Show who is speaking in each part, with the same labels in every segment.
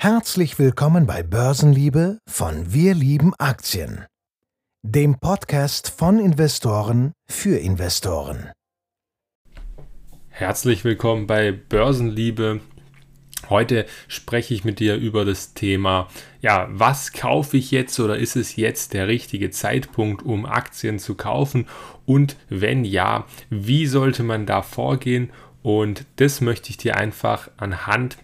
Speaker 1: Herzlich willkommen bei Börsenliebe von Wir lieben Aktien, dem Podcast von Investoren für Investoren.
Speaker 2: Herzlich willkommen bei Börsenliebe. Heute spreche ich mit dir über das Thema, ja, was kaufe ich jetzt oder ist es jetzt der richtige Zeitpunkt, um Aktien zu kaufen? Und wenn ja, wie sollte man da vorgehen? Und das möchte ich dir einfach anhand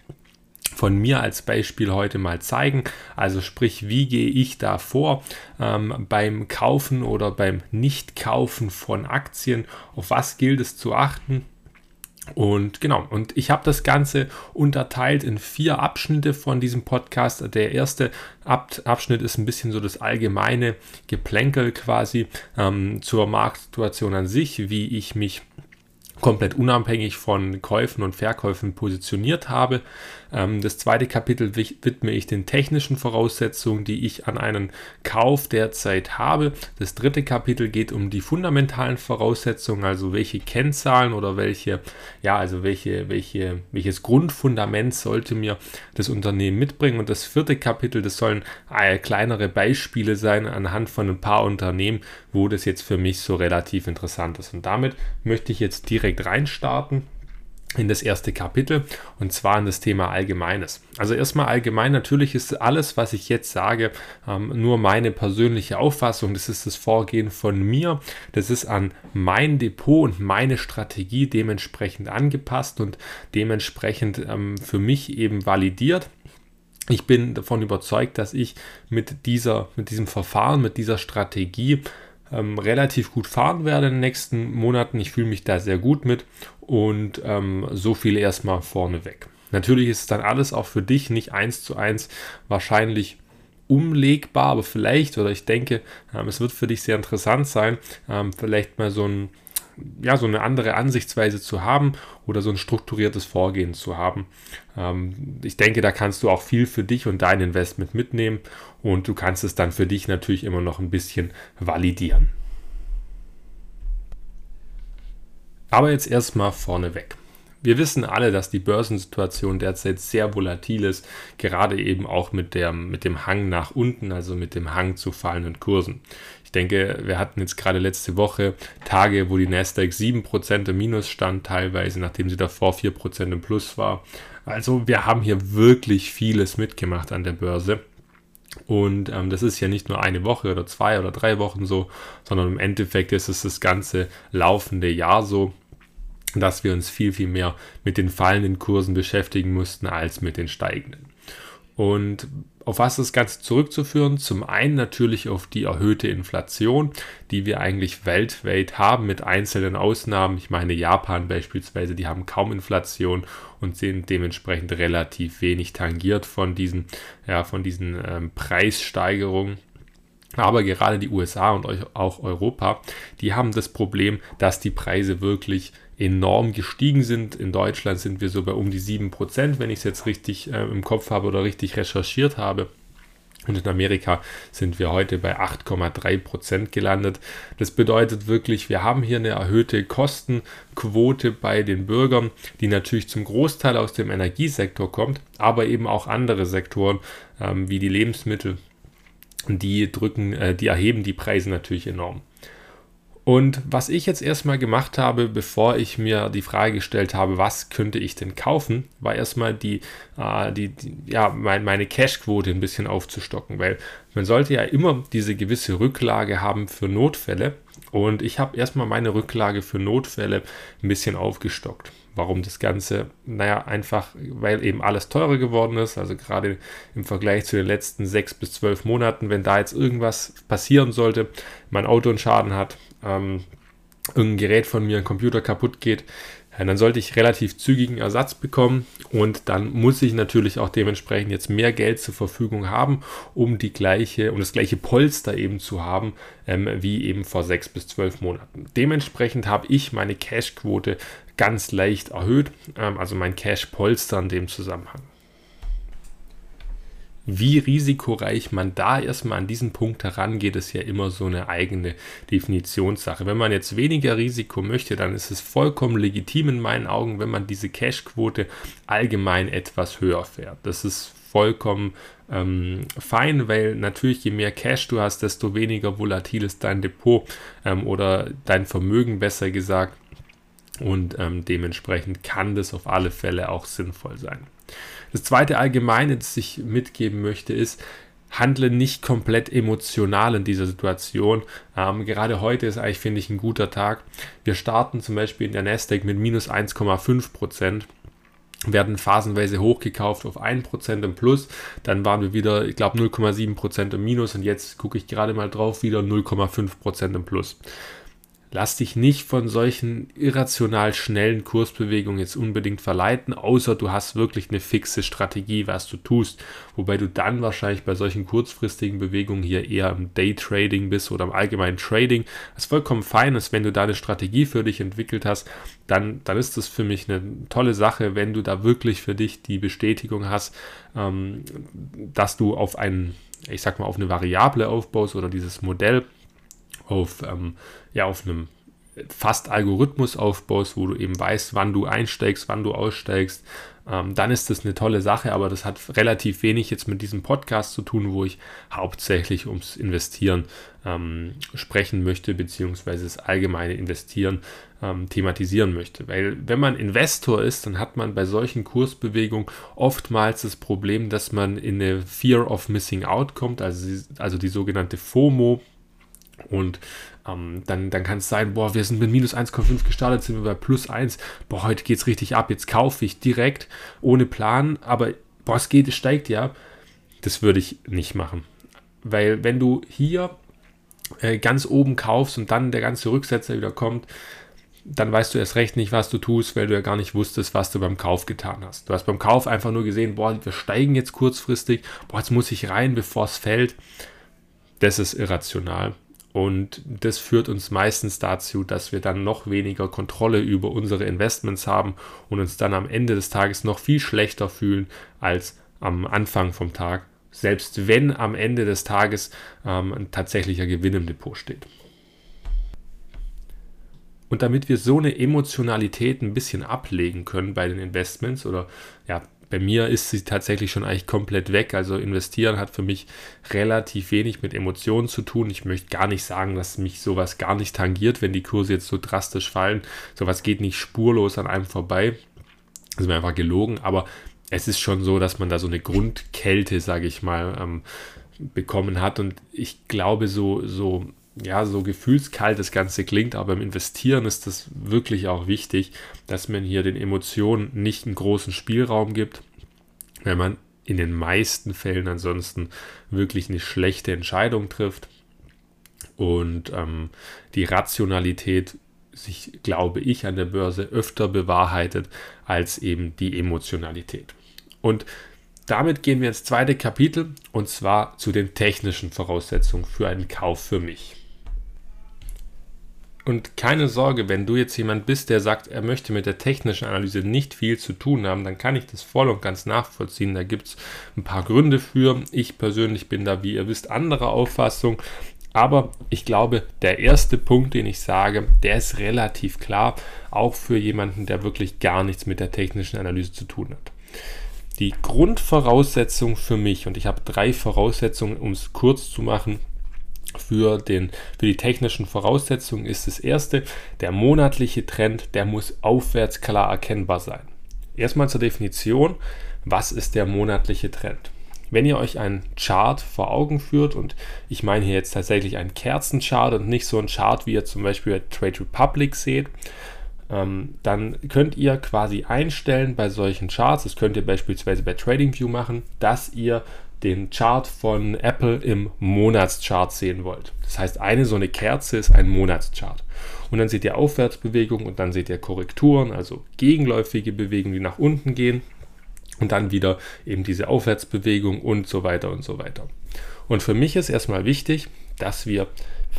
Speaker 2: von mir als Beispiel heute mal zeigen. Also sprich, wie gehe ich da vor ähm, beim Kaufen oder beim Nicht-Kaufen von Aktien? Auf was gilt es zu achten? Und genau, und ich habe das Ganze unterteilt in vier Abschnitte von diesem Podcast. Der erste Ab Abschnitt ist ein bisschen so das allgemeine Geplänkel quasi ähm, zur Marktsituation an sich, wie ich mich komplett unabhängig von Käufen und Verkäufen positioniert habe. Ähm, das zweite Kapitel widme ich den technischen Voraussetzungen, die ich an einen Kauf derzeit habe. Das dritte Kapitel geht um die fundamentalen Voraussetzungen, also welche Kennzahlen oder welche, ja, also welche, welche, welches Grundfundament sollte mir das Unternehmen mitbringen. Und das vierte Kapitel, das sollen äh, kleinere Beispiele sein anhand von ein paar Unternehmen, wo das jetzt für mich so relativ interessant ist. Und damit möchte ich jetzt direkt reinstarten in das erste Kapitel und zwar in das Thema Allgemeines. Also erstmal allgemein, natürlich ist alles, was ich jetzt sage, ähm, nur meine persönliche Auffassung. Das ist das Vorgehen von mir. Das ist an mein Depot und meine Strategie dementsprechend angepasst und dementsprechend ähm, für mich eben validiert. Ich bin davon überzeugt, dass ich mit, dieser, mit diesem Verfahren, mit dieser Strategie ähm, relativ gut fahren werde in den nächsten Monaten. Ich fühle mich da sehr gut mit und ähm, so viel erstmal vorneweg. Natürlich ist dann alles auch für dich nicht eins zu eins wahrscheinlich umlegbar, aber vielleicht oder ich denke, ähm, es wird für dich sehr interessant sein, ähm, vielleicht mal so ein ja, so eine andere Ansichtsweise zu haben oder so ein strukturiertes Vorgehen zu haben. Ähm, ich denke, da kannst du auch viel für dich und dein Investment mitnehmen und du kannst es dann für dich natürlich immer noch ein bisschen validieren. Aber jetzt erstmal vorneweg. Wir wissen alle, dass die Börsensituation derzeit sehr volatil ist, gerade eben auch mit, der, mit dem Hang nach unten, also mit dem Hang zu fallenden Kursen. Ich denke, wir hatten jetzt gerade letzte Woche Tage, wo die Nasdaq 7% im Minus stand, teilweise, nachdem sie davor 4% im Plus war. Also wir haben hier wirklich vieles mitgemacht an der Börse. Und ähm, das ist ja nicht nur eine Woche oder zwei oder drei Wochen so, sondern im Endeffekt ist es das ganze laufende Jahr so dass wir uns viel, viel mehr mit den fallenden Kursen beschäftigen mussten als mit den steigenden. Und auf was ist das Ganze zurückzuführen? Zum einen natürlich auf die erhöhte Inflation, die wir eigentlich weltweit haben, mit einzelnen Ausnahmen. Ich meine, Japan beispielsweise, die haben kaum Inflation und sind dementsprechend relativ wenig tangiert von diesen, ja, von diesen ähm, Preissteigerungen. Aber gerade die USA und auch Europa, die haben das Problem, dass die Preise wirklich enorm gestiegen sind. In Deutschland sind wir so bei um die 7%, wenn ich es jetzt richtig äh, im Kopf habe oder richtig recherchiert habe. Und in Amerika sind wir heute bei 8,3% gelandet. Das bedeutet wirklich, wir haben hier eine erhöhte Kostenquote bei den Bürgern, die natürlich zum Großteil aus dem Energiesektor kommt, aber eben auch andere Sektoren ähm, wie die Lebensmittel, die drücken, äh, die erheben die Preise natürlich enorm. Und was ich jetzt erstmal gemacht habe, bevor ich mir die Frage gestellt habe, was könnte ich denn kaufen, war erstmal die, äh, die, die, ja, mein, meine Cashquote ein bisschen aufzustocken, weil man sollte ja immer diese gewisse Rücklage haben für Notfälle. Und ich habe erstmal meine Rücklage für Notfälle ein bisschen aufgestockt. Warum das Ganze? Naja, einfach, weil eben alles teurer geworden ist. Also gerade im Vergleich zu den letzten sechs bis zwölf Monaten, wenn da jetzt irgendwas passieren sollte, mein Auto einen Schaden hat, ähm, irgendein Gerät von mir, ein Computer kaputt geht, dann sollte ich relativ zügigen Ersatz bekommen und dann muss ich natürlich auch dementsprechend jetzt mehr Geld zur Verfügung haben, um die gleiche, um das gleiche Polster eben zu haben, ähm, wie eben vor sechs bis zwölf Monaten. Dementsprechend habe ich meine Cash-Quote ganz leicht erhöht, ähm, also mein Cash-Polster in dem Zusammenhang wie risikoreich man da erstmal an diesen Punkt herangeht, ist ja immer so eine eigene Definitionssache. Wenn man jetzt weniger Risiko möchte, dann ist es vollkommen legitim in meinen Augen, wenn man diese Cashquote allgemein etwas höher fährt. Das ist vollkommen ähm, fein, weil natürlich je mehr Cash du hast, desto weniger volatil ist dein Depot ähm, oder dein Vermögen besser gesagt. Und ähm, dementsprechend kann das auf alle Fälle auch sinnvoll sein. Das zweite Allgemeine, das ich mitgeben möchte, ist, handle nicht komplett emotional in dieser Situation. Ähm, gerade heute ist eigentlich, finde ich, ein guter Tag. Wir starten zum Beispiel in der Nasdaq mit minus 1,5 Prozent werden phasenweise hochgekauft auf 1% im Plus. Dann waren wir wieder, ich glaube, 0,7% im Minus und jetzt gucke ich gerade mal drauf, wieder 0,5% im Plus. Lass dich nicht von solchen irrational schnellen Kursbewegungen jetzt unbedingt verleiten, außer du hast wirklich eine fixe Strategie, was du tust. Wobei du dann wahrscheinlich bei solchen kurzfristigen Bewegungen hier eher im Daytrading bist oder im allgemeinen Trading. Ist vollkommen fein ist, wenn du da eine Strategie für dich entwickelt hast, dann, dann ist das für mich eine tolle Sache, wenn du da wirklich für dich die Bestätigung hast, ähm, dass du auf einen, ich sag mal, auf eine Variable aufbaust oder dieses Modell auf, ähm, ja, auf einem fast Algorithmus aufbaust, wo du eben weißt, wann du einsteigst, wann du aussteigst, ähm, dann ist das eine tolle Sache, aber das hat relativ wenig jetzt mit diesem Podcast zu tun, wo ich hauptsächlich ums Investieren ähm, sprechen möchte, beziehungsweise das allgemeine Investieren ähm, thematisieren möchte. Weil wenn man Investor ist, dann hat man bei solchen Kursbewegungen oftmals das Problem, dass man in eine Fear of Missing Out kommt, also, also die sogenannte FOMO, und ähm, dann, dann kann es sein, boah, wir sind mit minus 1,5 gestartet, sind wir bei plus 1. Boah, heute geht es richtig ab. Jetzt kaufe ich direkt ohne Plan, aber boah, es geht, es steigt ja. Das würde ich nicht machen. Weil wenn du hier äh, ganz oben kaufst und dann der ganze Rücksetzer wieder kommt, dann weißt du erst recht nicht, was du tust, weil du ja gar nicht wusstest, was du beim Kauf getan hast. Du hast beim Kauf einfach nur gesehen, boah, wir steigen jetzt kurzfristig, boah, jetzt muss ich rein, bevor es fällt. Das ist irrational. Und das führt uns meistens dazu, dass wir dann noch weniger Kontrolle über unsere Investments haben und uns dann am Ende des Tages noch viel schlechter fühlen als am Anfang vom Tag, selbst wenn am Ende des Tages ähm, ein tatsächlicher Gewinn im Depot steht. Und damit wir so eine Emotionalität ein bisschen ablegen können bei den Investments oder ja, bei mir ist sie tatsächlich schon eigentlich komplett weg. Also investieren hat für mich relativ wenig mit Emotionen zu tun. Ich möchte gar nicht sagen, dass mich sowas gar nicht tangiert, wenn die Kurse jetzt so drastisch fallen. Sowas geht nicht spurlos an einem vorbei. Das ist mir einfach gelogen. Aber es ist schon so, dass man da so eine Grundkälte, sage ich mal, ähm, bekommen hat. Und ich glaube, so, so ja, so gefühlskalt das Ganze klingt, aber im Investieren ist das wirklich auch wichtig, dass man hier den Emotionen nicht einen großen Spielraum gibt, wenn man in den meisten Fällen ansonsten wirklich eine schlechte Entscheidung trifft und ähm, die Rationalität sich, glaube ich, an der Börse öfter bewahrheitet als eben die Emotionalität. Und damit gehen wir ins zweite Kapitel und zwar zu den technischen Voraussetzungen für einen Kauf für mich. Und keine Sorge, wenn du jetzt jemand bist, der sagt, er möchte mit der technischen Analyse nicht viel zu tun haben, dann kann ich das voll und ganz nachvollziehen. Da gibt es ein paar Gründe für. Ich persönlich bin da, wie ihr wisst, anderer Auffassung. Aber ich glaube, der erste Punkt, den ich sage, der ist relativ klar, auch für jemanden, der wirklich gar nichts mit der technischen Analyse zu tun hat. Die Grundvoraussetzung für mich, und ich habe drei Voraussetzungen, um es kurz zu machen, für, den, für die technischen Voraussetzungen ist das erste, der monatliche Trend, der muss aufwärts klar erkennbar sein. Erstmal zur Definition, was ist der monatliche Trend? Wenn ihr euch einen Chart vor Augen führt, und ich meine hier jetzt tatsächlich einen Kerzenchart und nicht so einen Chart, wie ihr zum Beispiel bei Trade Republic seht, ähm, dann könnt ihr quasi einstellen bei solchen Charts, das könnt ihr beispielsweise bei TradingView machen, dass ihr den Chart von Apple im Monatschart sehen wollt. Das heißt, eine so eine Kerze ist ein Monatschart. Und dann seht ihr Aufwärtsbewegung und dann seht ihr Korrekturen, also gegenläufige Bewegungen, die nach unten gehen. Und dann wieder eben diese Aufwärtsbewegung und so weiter und so weiter. Und für mich ist erstmal wichtig, dass wir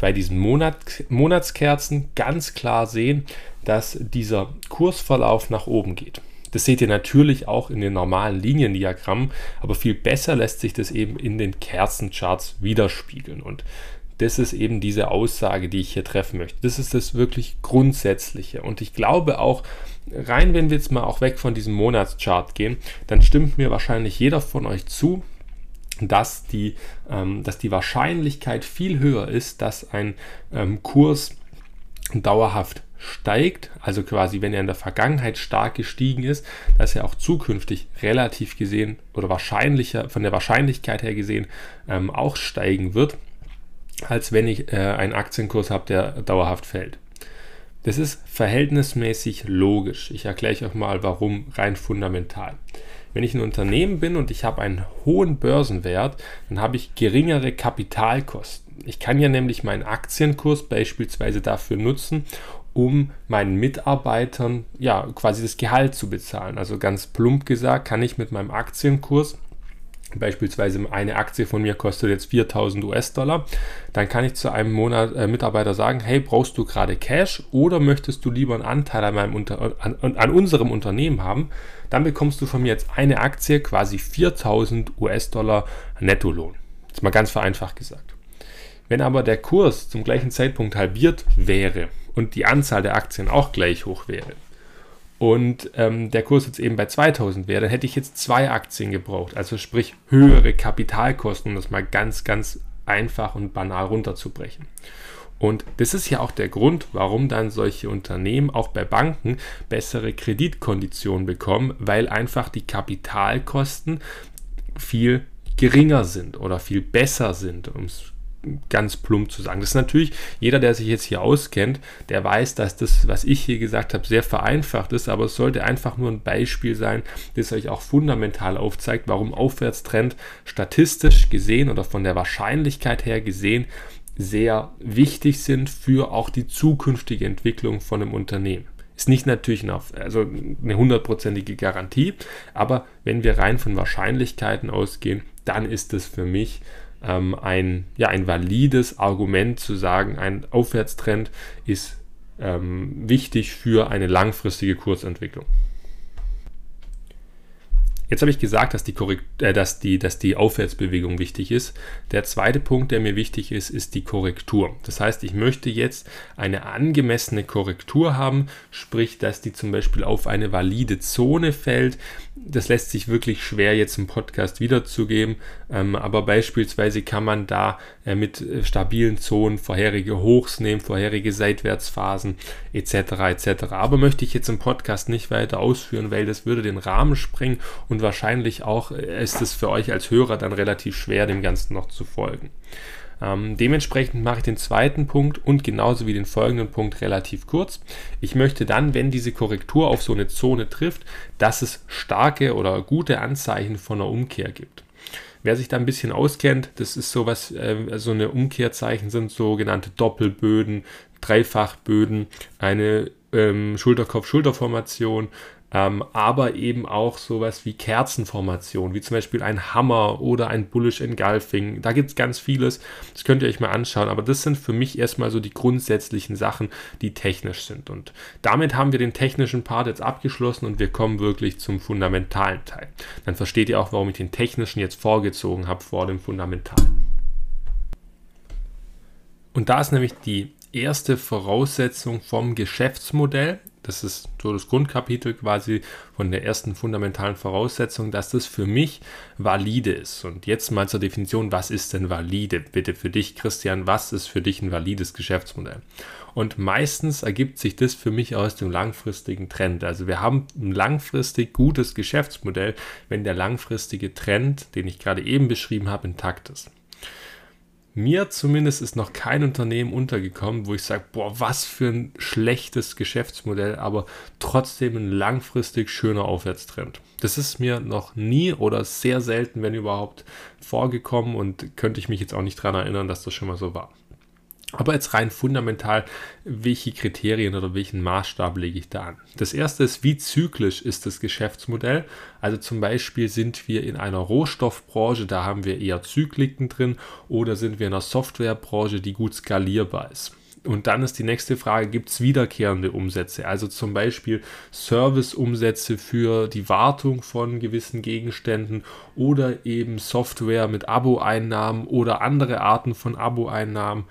Speaker 2: bei diesen Monat, Monatskerzen ganz klar sehen, dass dieser Kursverlauf nach oben geht. Das seht ihr natürlich auch in den normalen Liniendiagrammen, aber viel besser lässt sich das eben in den Kerzencharts widerspiegeln. Und das ist eben diese Aussage, die ich hier treffen möchte. Das ist das wirklich Grundsätzliche. Und ich glaube auch, rein, wenn wir jetzt mal auch weg von diesem Monatschart gehen, dann stimmt mir wahrscheinlich jeder von euch zu, dass die, ähm, dass die Wahrscheinlichkeit viel höher ist, dass ein ähm, Kurs dauerhaft steigt, also quasi wenn er in der Vergangenheit stark gestiegen ist, dass er auch zukünftig relativ gesehen oder wahrscheinlicher von der Wahrscheinlichkeit her gesehen ähm, auch steigen wird, als wenn ich äh, einen Aktienkurs habe, der dauerhaft fällt. Das ist verhältnismäßig logisch. Ich erkläre euch auch mal, warum rein fundamental. Wenn ich ein Unternehmen bin und ich habe einen hohen Börsenwert, dann habe ich geringere Kapitalkosten. Ich kann ja nämlich meinen Aktienkurs beispielsweise dafür nutzen, um meinen Mitarbeitern ja quasi das Gehalt zu bezahlen. Also ganz plump gesagt, kann ich mit meinem Aktienkurs beispielsweise eine Aktie von mir kostet jetzt 4000 US-Dollar, dann kann ich zu einem Monat, äh, Mitarbeiter sagen, hey, brauchst du gerade Cash oder möchtest du lieber einen Anteil an, meinem Unter an, an unserem Unternehmen haben? Dann bekommst du von mir jetzt eine Aktie, quasi 4000 US-Dollar Nettolohn. Jetzt mal ganz vereinfacht gesagt. Wenn aber der Kurs zum gleichen Zeitpunkt halbiert wäre und die Anzahl der Aktien auch gleich hoch wäre, und ähm, der Kurs jetzt eben bei 2000 wäre, dann hätte ich jetzt zwei Aktien gebraucht. Also sprich höhere Kapitalkosten, um das mal ganz, ganz einfach und banal runterzubrechen. Und das ist ja auch der Grund, warum dann solche Unternehmen auch bei Banken bessere Kreditkonditionen bekommen, weil einfach die Kapitalkosten viel geringer sind oder viel besser sind, um es ganz plump zu sagen. Das ist natürlich, jeder, der sich jetzt hier auskennt, der weiß, dass das, was ich hier gesagt habe, sehr vereinfacht ist, aber es sollte einfach nur ein Beispiel sein, das euch auch fundamental aufzeigt, warum Aufwärtstrend statistisch gesehen oder von der Wahrscheinlichkeit her gesehen sehr wichtig sind für auch die zukünftige Entwicklung von einem Unternehmen. Ist nicht natürlich eine, also eine hundertprozentige Garantie, aber wenn wir rein von Wahrscheinlichkeiten ausgehen, dann ist es für mich ähm, ein, ja, ein valides Argument zu sagen, ein Aufwärtstrend ist ähm, wichtig für eine langfristige Kursentwicklung. Jetzt habe ich gesagt, dass die, Korrekt äh, dass, die, dass die Aufwärtsbewegung wichtig ist. Der zweite Punkt, der mir wichtig ist, ist die Korrektur. Das heißt, ich möchte jetzt eine angemessene Korrektur haben, sprich, dass die zum Beispiel auf eine valide Zone fällt, das lässt sich wirklich schwer jetzt im Podcast wiederzugeben, ähm, aber beispielsweise kann man da äh, mit äh, stabilen Zonen vorherige Hochs nehmen, vorherige Seitwärtsphasen etc. etc. Aber möchte ich jetzt im Podcast nicht weiter ausführen, weil das würde den Rahmen sprengen und wahrscheinlich auch äh, ist es für euch als Hörer dann relativ schwer, dem Ganzen noch zu folgen. Ähm, dementsprechend mache ich den zweiten Punkt und genauso wie den folgenden Punkt relativ kurz. Ich möchte dann, wenn diese Korrektur auf so eine Zone trifft, dass es starke oder gute Anzeichen von einer Umkehr gibt. Wer sich da ein bisschen auskennt, das ist sowas, äh, so eine Umkehrzeichen sind sogenannte Doppelböden, Dreifachböden, eine ähm, Schulterkopf-Schulterformation, ähm, aber eben auch sowas wie Kerzenformation, wie zum Beispiel ein Hammer oder ein Bullish Engulfing. Da gibt es ganz vieles, das könnt ihr euch mal anschauen, aber das sind für mich erstmal so die grundsätzlichen Sachen, die technisch sind. Und damit haben wir den technischen Part jetzt abgeschlossen und wir kommen wirklich zum fundamentalen Teil. Dann versteht ihr auch, warum ich den technischen jetzt vorgezogen habe vor dem fundamentalen. Und da ist nämlich die erste Voraussetzung vom Geschäftsmodell. Das ist so das Grundkapitel quasi von der ersten fundamentalen Voraussetzung, dass das für mich valide ist. Und jetzt mal zur Definition, was ist denn valide? Bitte für dich, Christian, was ist für dich ein valides Geschäftsmodell? Und meistens ergibt sich das für mich aus dem langfristigen Trend. Also wir haben ein langfristig gutes Geschäftsmodell, wenn der langfristige Trend, den ich gerade eben beschrieben habe, intakt ist. Mir zumindest ist noch kein Unternehmen untergekommen, wo ich sage, boah, was für ein schlechtes Geschäftsmodell, aber trotzdem ein langfristig schöner Aufwärtstrend. Das ist mir noch nie oder sehr selten, wenn überhaupt, vorgekommen und könnte ich mich jetzt auch nicht daran erinnern, dass das schon mal so war. Aber jetzt rein fundamental, welche Kriterien oder welchen Maßstab lege ich da an? Das erste ist, wie zyklisch ist das Geschäftsmodell? Also zum Beispiel sind wir in einer Rohstoffbranche, da haben wir eher Zykliken drin, oder sind wir in einer Softwarebranche, die gut skalierbar ist? Und dann ist die nächste Frage, gibt es wiederkehrende Umsätze? Also zum Beispiel Serviceumsätze für die Wartung von gewissen Gegenständen oder eben Software mit Abo-Einnahmen oder andere Arten von Abo-Einnahmen.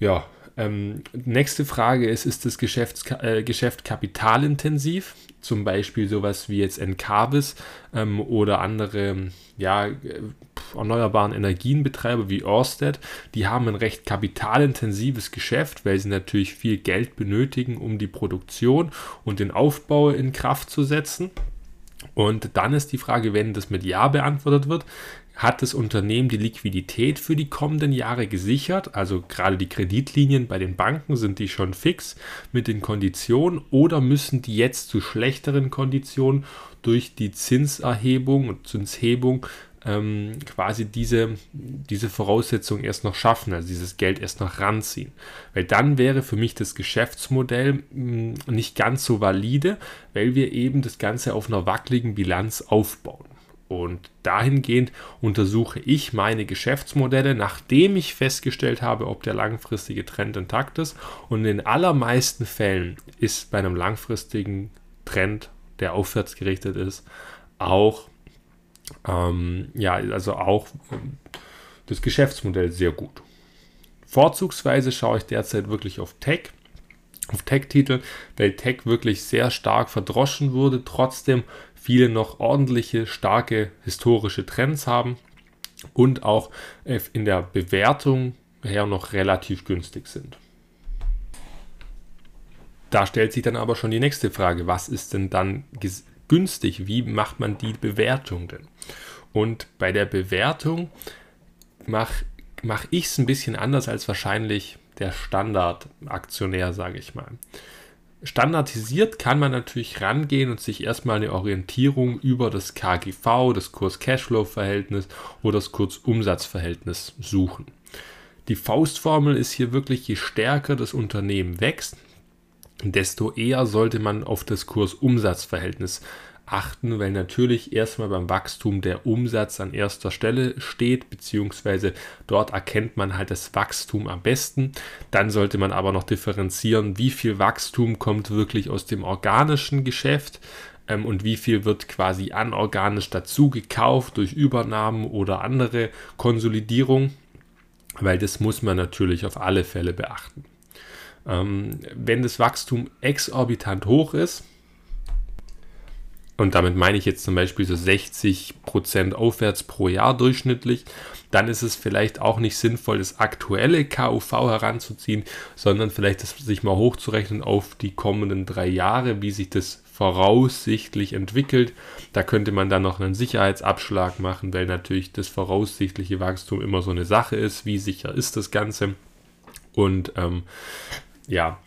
Speaker 2: Ja, ähm, nächste Frage ist, ist das Geschäft, äh, Geschäft kapitalintensiv? Zum Beispiel sowas wie jetzt Encarvis ähm, oder andere ja, äh, erneuerbaren Energienbetreiber wie Ørsted, die haben ein recht kapitalintensives Geschäft, weil sie natürlich viel Geld benötigen, um die Produktion und den Aufbau in Kraft zu setzen. Und dann ist die Frage, wenn das mit Ja beantwortet wird, hat das Unternehmen die Liquidität für die kommenden Jahre gesichert. Also gerade die Kreditlinien bei den Banken sind die schon fix mit den Konditionen oder müssen die jetzt zu schlechteren Konditionen durch die Zinserhebung und Zinshebung ähm, quasi diese, diese Voraussetzung erst noch schaffen, also dieses Geld erst noch ranziehen. Weil dann wäre für mich das Geschäftsmodell mh, hm, nicht ganz so valide, weil wir eben das Ganze auf einer wackeligen Bilanz aufbauen. Und dahingehend untersuche ich meine Geschäftsmodelle, nachdem ich festgestellt habe, ob der langfristige Trend intakt ist. Und in allermeisten Fällen ist bei einem langfristigen Trend, der aufwärts gerichtet ist, auch ähm, ja, also auch ähm, das Geschäftsmodell sehr gut. Vorzugsweise schaue ich derzeit wirklich auf Tech auf Tech-Titel, weil Tech wirklich sehr stark verdroschen wurde, trotzdem viele noch ordentliche, starke historische Trends haben und auch äh, in der Bewertung her noch relativ günstig sind. Da stellt sich dann aber schon die nächste Frage, was ist denn dann günstig? Wie macht man die Bewertung denn? Und bei der Bewertung mache mach ich es ein bisschen anders als wahrscheinlich der Standardaktionär, sage ich mal. Standardisiert kann man natürlich rangehen und sich erstmal eine Orientierung über das KGV, das Kurs-Cashflow-Verhältnis oder das Kurs-Umsatz-Verhältnis suchen. Die Faustformel ist hier wirklich, je stärker das Unternehmen wächst, desto eher sollte man auf das Kurs-Umsatz-Verhältnis achten, weil natürlich erstmal beim Wachstum der Umsatz an erster Stelle steht, beziehungsweise dort erkennt man halt das Wachstum am besten. Dann sollte man aber noch differenzieren, wie viel Wachstum kommt wirklich aus dem organischen Geschäft ähm, und wie viel wird quasi anorganisch dazu gekauft durch Übernahmen oder andere Konsolidierung, weil das muss man natürlich auf alle Fälle beachten. Ähm, wenn das Wachstum exorbitant hoch ist, und damit meine ich jetzt zum Beispiel so 60% aufwärts pro Jahr durchschnittlich, dann ist es vielleicht auch nicht sinnvoll, das aktuelle KUV heranzuziehen, sondern vielleicht das sich mal hochzurechnen auf die kommenden drei Jahre, wie sich das voraussichtlich entwickelt. Da könnte man dann noch einen Sicherheitsabschlag machen, weil natürlich das voraussichtliche Wachstum immer so eine Sache ist. Wie sicher ist das Ganze? Und ähm, ja,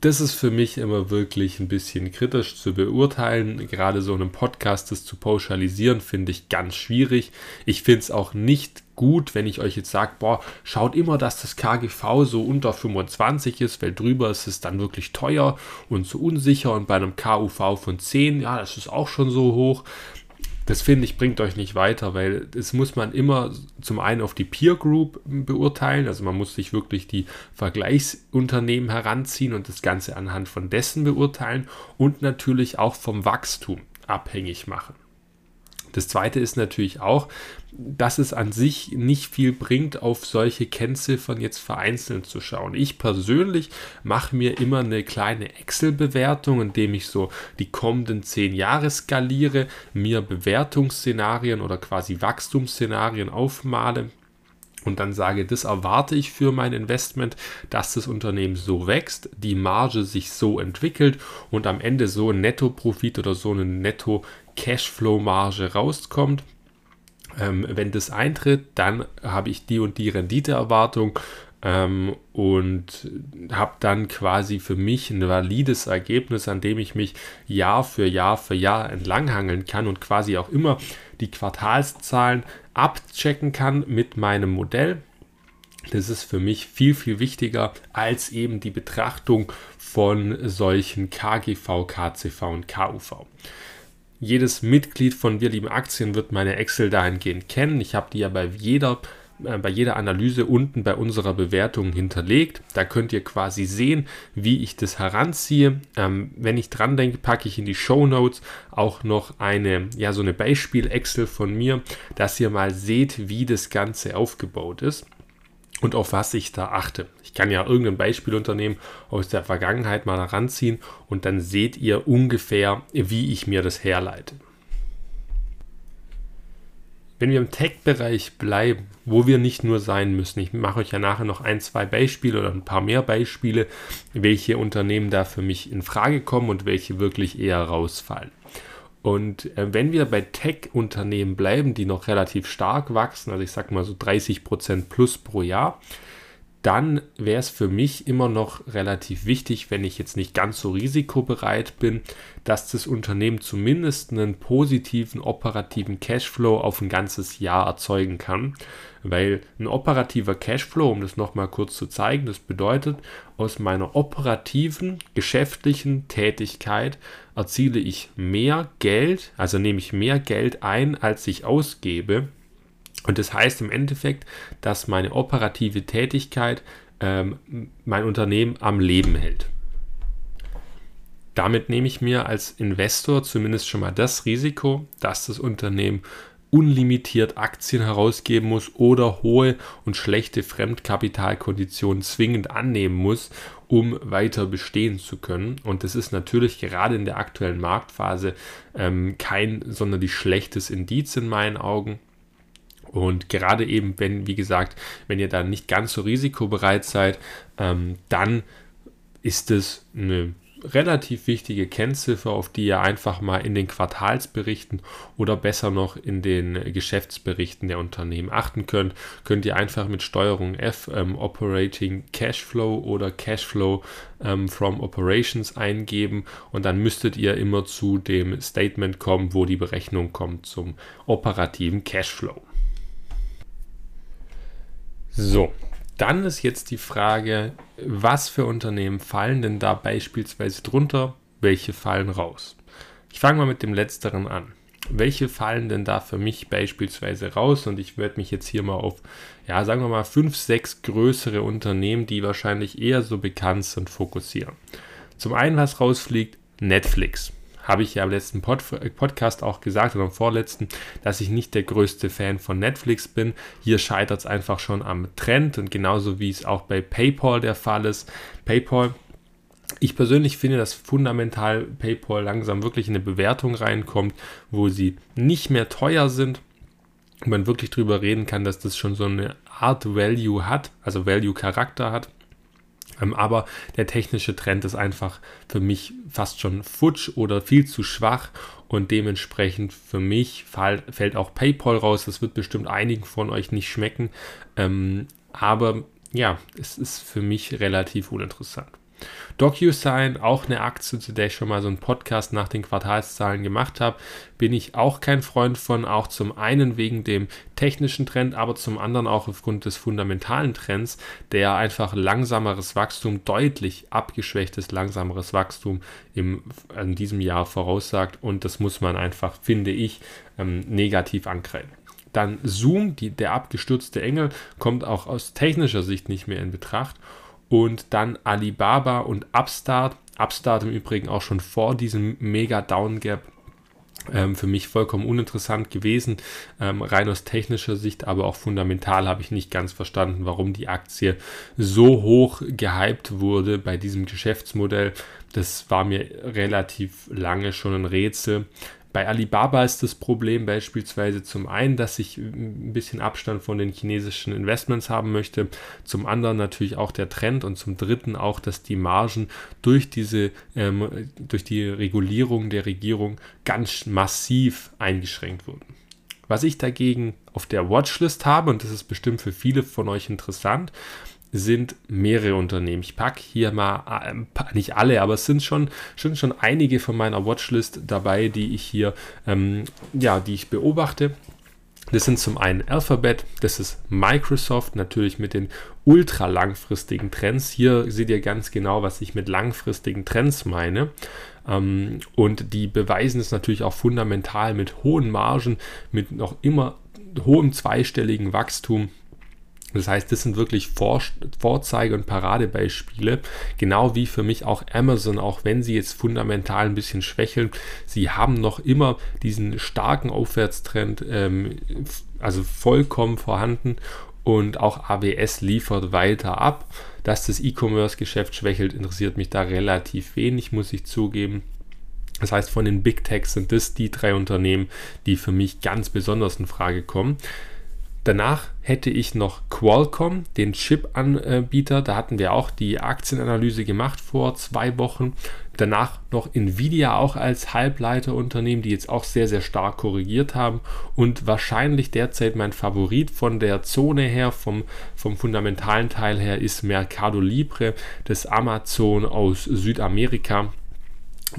Speaker 2: das ist für mich immer wirklich ein bisschen kritisch zu beurteilen. Gerade so einem Podcast das zu pauschalisieren, finde ich ganz schwierig. Ich finde es auch nicht gut, wenn ich euch jetzt sage, boah, schaut immer, dass das KGV so unter 25 ist, weil drüber ist es dann wirklich teuer und so unsicher und bei einem KUV von 10, ja, das ist auch schon so hoch das finde ich bringt euch nicht weiter, weil das muss man immer zum einen auf die Peer Group beurteilen, also man muss sich wirklich die Vergleichsunternehmen heranziehen und das Ganze anhand von dessen beurteilen und natürlich auch vom Wachstum abhängig machen. Das zweite ist natürlich auch, dass es an sich nicht viel bringt, auf solche Kennziffern jetzt vereinzelt zu schauen. Ich persönlich mache mir immer eine kleine Excel-Bewertung, indem ich so die kommenden zehn Jahre skaliere, mir Bewertungsszenarien oder quasi Wachstumsszenarien aufmale und dann sage, das erwarte ich für mein Investment, dass das Unternehmen so wächst, die Marge sich so entwickelt und am Ende so ein Nettoprofit oder so eine Netto-Cashflow-Marge rauskommt. Ähm, wenn das eintritt, dann habe ich die und die Renditeerwartung ähm, und habe dann quasi für mich ein valides Ergebnis, an dem ich mich Jahr für Jahr für Jahr entlanghangeln kann und quasi auch immer die Quartalszahlen abchecken kann mit meinem Modell. Das ist für mich viel, viel wichtiger als eben die Betrachtung von solchen KGV, KCV und KUV. Jedes Mitglied von Wir lieben Aktien wird meine Excel dahingehend kennen. Ich habe die ja bei jeder äh, bei jeder Analyse unten bei unserer Bewertung hinterlegt. Da könnt ihr quasi sehen, wie ich das heranziehe. Ähm, wenn ich dran denke, packe ich in die Show Notes auch noch eine, ja, so eine Beispiel-Excel von mir, dass ihr mal seht, wie das Ganze aufgebaut ist und auf was ich da achte. Ich kann ja irgendein Beispielunternehmen aus der Vergangenheit mal heranziehen und dann seht ihr ungefähr, wie ich mir das herleite. Wenn wir im Tech-Bereich bleiben, wo wir nicht nur sein müssen, ich mache euch ja nachher noch ein, zwei Beispiele oder ein paar mehr Beispiele, welche Unternehmen da für mich in Frage kommen und welche wirklich eher rausfallen. Und äh, wenn wir bei Tech-Unternehmen bleiben, die noch relativ stark wachsen, also ich sage mal so 30 Prozent plus pro Jahr, dann wäre es für mich immer noch relativ wichtig, wenn ich jetzt nicht ganz so risikobereit bin, dass das Unternehmen zumindest einen positiven operativen Cashflow auf ein ganzes Jahr erzeugen kann. Weil ein operativer Cashflow, um das nochmal kurz zu zeigen, das bedeutet, aus meiner operativen, geschäftlichen Tätigkeit erziele ich mehr Geld, also nehme ich mehr Geld ein, als ich ausgebe und das heißt im Endeffekt, dass meine operative Tätigkeit ähm, mein Unternehmen am Leben hält. Damit nehme ich mir als Investor zumindest schon mal das Risiko, dass das Unternehmen unlimitiert Aktien herausgeben muss oder hohe und schlechte Fremdkapitalkonditionen zwingend annehmen muss, um weiter bestehen zu können. Und das ist natürlich gerade in der aktuellen Marktphase ähm, kein sonderlich schlechtes Indiz in meinen Augen. Und gerade eben, wenn, wie gesagt, wenn ihr da nicht ganz so risikobereit seid, ähm, dann ist es eine relativ wichtige Kennziffer, auf die ihr einfach mal in den Quartalsberichten oder besser noch in den Geschäftsberichten der Unternehmen achten könnt. Könnt ihr einfach mit Steuerung F ähm, Operating Cashflow oder Cashflow ähm, from Operations eingeben und dann müsstet ihr immer zu dem Statement kommen, wo die Berechnung kommt zum operativen Cashflow. So, dann ist jetzt die Frage, was für Unternehmen fallen denn da beispielsweise drunter, welche fallen raus? Ich fange mal mit dem letzteren an. Welche fallen denn da für mich beispielsweise raus? Und ich werde mich jetzt hier mal auf, ja, sagen wir mal, fünf, sechs größere Unternehmen, die wahrscheinlich eher so bekannt sind, fokussieren. Zum einen, was rausfliegt, Netflix habe ich ja im letzten Pod Podcast auch gesagt oder im vorletzten, dass ich nicht der größte Fan von Netflix bin. Hier scheitert es einfach schon am Trend und genauso wie es auch bei PayPal der Fall ist. PayPal ich persönlich finde, dass fundamental PayPal langsam wirklich in eine Bewertung reinkommt, wo sie nicht mehr teuer sind. Und man wirklich darüber reden kann, dass das schon so eine Art Value hat, also Value-Charakter hat. Ähm, aber der technische Trend ist einfach für mich fast schon futsch oder viel zu schwach und dementsprechend für mich fällt auch PayPal raus. Das wird bestimmt einigen von euch nicht schmecken, ähm, aber ja, es ist für mich relativ uninteressant. DocuSign, auch eine Aktie, zu der ich schon mal so einen Podcast nach den Quartalszahlen gemacht habe, bin ich auch kein Freund von, auch zum einen wegen dem technischen Trend, aber zum anderen auch aufgrund des fundamentalen Trends, der einfach langsameres Wachstum, deutlich abgeschwächtes langsameres Wachstum im, in diesem Jahr voraussagt und das muss man einfach, finde ich, ähm, negativ angreifen. Dann Zoom, die, der abgestürzte Engel, kommt auch aus technischer Sicht nicht mehr in Betracht und dann Alibaba und Upstart. Upstart im Übrigen auch schon vor diesem mega Down Gap ähm, für mich vollkommen uninteressant gewesen, ähm, rein aus technischer Sicht, aber auch fundamental habe ich nicht ganz verstanden, warum die Aktie so hoch gehypt wurde bei diesem Geschäftsmodell. Das war mir relativ lange schon ein Rätsel. Bei Alibaba ist das Problem beispielsweise zum einen, dass ich ein bisschen Abstand von den chinesischen Investments haben möchte, zum anderen natürlich auch der Trend und zum dritten auch, dass die Margen durch diese ähm, durch die Regulierung der Regierung ganz massiv eingeschränkt wurden. Was ich dagegen auf der Watchlist habe, und das ist bestimmt für viele von euch interessant, sind mehrere Unternehmen. Ich packe hier mal, äh, nicht alle, aber es sind schon, schon, schon einige von meiner Watchlist dabei, die ich hier, ähm, ja, die ich beobachte. Das sind zum einen Alphabet, das ist Microsoft, natürlich mit den ultra langfristigen Trends. Hier seht ihr ganz genau, was ich mit langfristigen Trends meine. Ähm, und die beweisen es natürlich auch fundamental mit hohen Margen, mit noch immer hohem zweistelligen Wachstum Das heißt, das sind wirklich Vor Vorzeige- und Paradebeispiele, genau wie für mich auch Amazon, auch wenn sie jetzt fundamental ein bisschen schwächeln, sie haben noch immer diesen starken Aufwärtstrend, ähm, also vollkommen vorhanden und auch AWS liefert weiter ab. Dass das E-Commerce-Geschäft schwächelt, interessiert mich da relativ wenig, muss ich zugeben. Das heißt, von den Big Techs sind das die drei Unternehmen, die für mich ganz besonders in Frage kommen. Danach hätte ich noch Qualcomm, den Chip-Anbieter. Da hatten wir auch die Aktienanalyse gemacht vor zwei Wochen. Danach noch Nvidia auch als Halbleiterunternehmen, die jetzt auch sehr, sehr stark korrigiert haben. Und wahrscheinlich derzeit mein Favorit von der Zone her, vom, vom fundamentalen Teil her, ist Mercado Libre, das Amazon aus Südamerika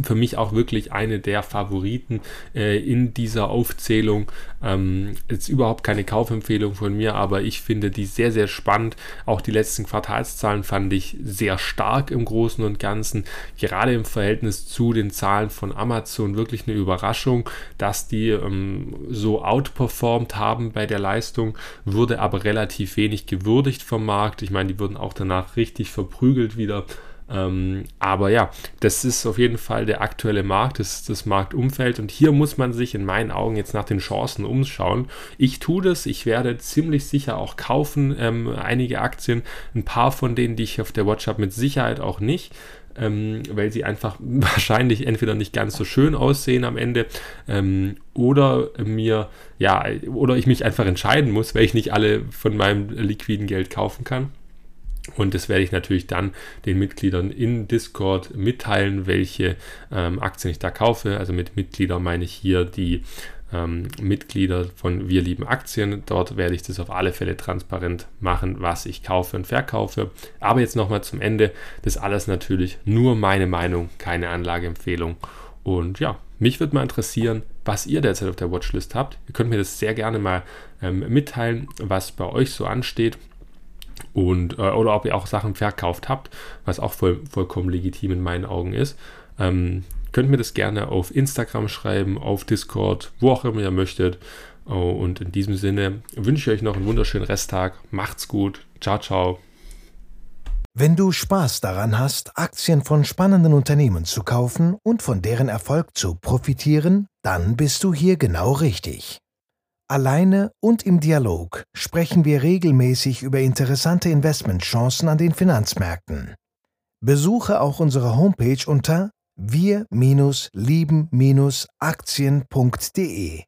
Speaker 2: für mich auch wirklich eine der Favoriten äh, in dieser Aufzählung. Ähm, jetzt überhaupt keine Kaufempfehlung von mir, aber ich finde die sehr, sehr spannend. Auch die letzten Quartalszahlen fand ich sehr stark im Großen und Ganzen. Gerade im Verhältnis zu den Zahlen von Amazon wirklich eine Überraschung, dass die ähm, so outperformed haben bei der Leistung, wurde aber relativ wenig gewürdigt vom Markt. Ich meine, die wurden auch danach richtig verprügelt wieder. Ähm, aber ja, das ist auf jeden Fall der aktuelle Markt, das ist das Marktumfeld und hier muss man sich in meinen Augen jetzt nach den Chancen umschauen. Ich tue das, ich werde ziemlich sicher auch kaufen, ähm, einige Aktien, ein paar von denen, die ich auf der Watch habe, mit Sicherheit auch nicht. Ähm, weil sie einfach wahrscheinlich entweder nicht ganz so schön aussehen am Ende ähm, oder mir, ja, oder ich mich einfach entscheiden muss, weil ich nicht alle von meinem liquiden Geld kaufen kann. Und das werde ich natürlich dann den Mitgliedern in Discord mitteilen, welche ähm, Aktien ich da kaufe. Also mit Mitgliedern meine ich hier die ähm, Mitglieder von Wir lieben Aktien. Dort werde ich das auf alle Fälle transparent machen, was ich kaufe und verkaufe. Aber jetzt nochmal zum Ende. Das alles natürlich nur meine Meinung, keine Anlageempfehlung. Und ja, mich würde mal interessieren, was ihr derzeit auf der Watchlist habt. Ihr könnt mir das sehr gerne mal ähm, mitteilen, was bei euch so ansteht und, äh, oder ob ihr auch Sachen verkauft habt, was auch voll, vollkommen legitim in meinen Augen ist. Ähm, könnt mir das gerne auf Instagram schreiben, auf Discord, wo auch immer ihr möchtet. Oh, und in diesem Sinne wünsche ich euch noch einen wunderschönen Resttag. Macht's gut. Ciao, ciao.
Speaker 1: Wenn du Spaß daran hast, Aktien von spannenden Unternehmen zu kaufen und von deren Erfolg zu profitieren, dann bist du hier genau richtig. Alleine und im Dialog sprechen wir regelmäßig über interessante Investmentchancen an den Finanzmärkten. Besuche auch unsere Homepage unter wir-lieben-aktien.de.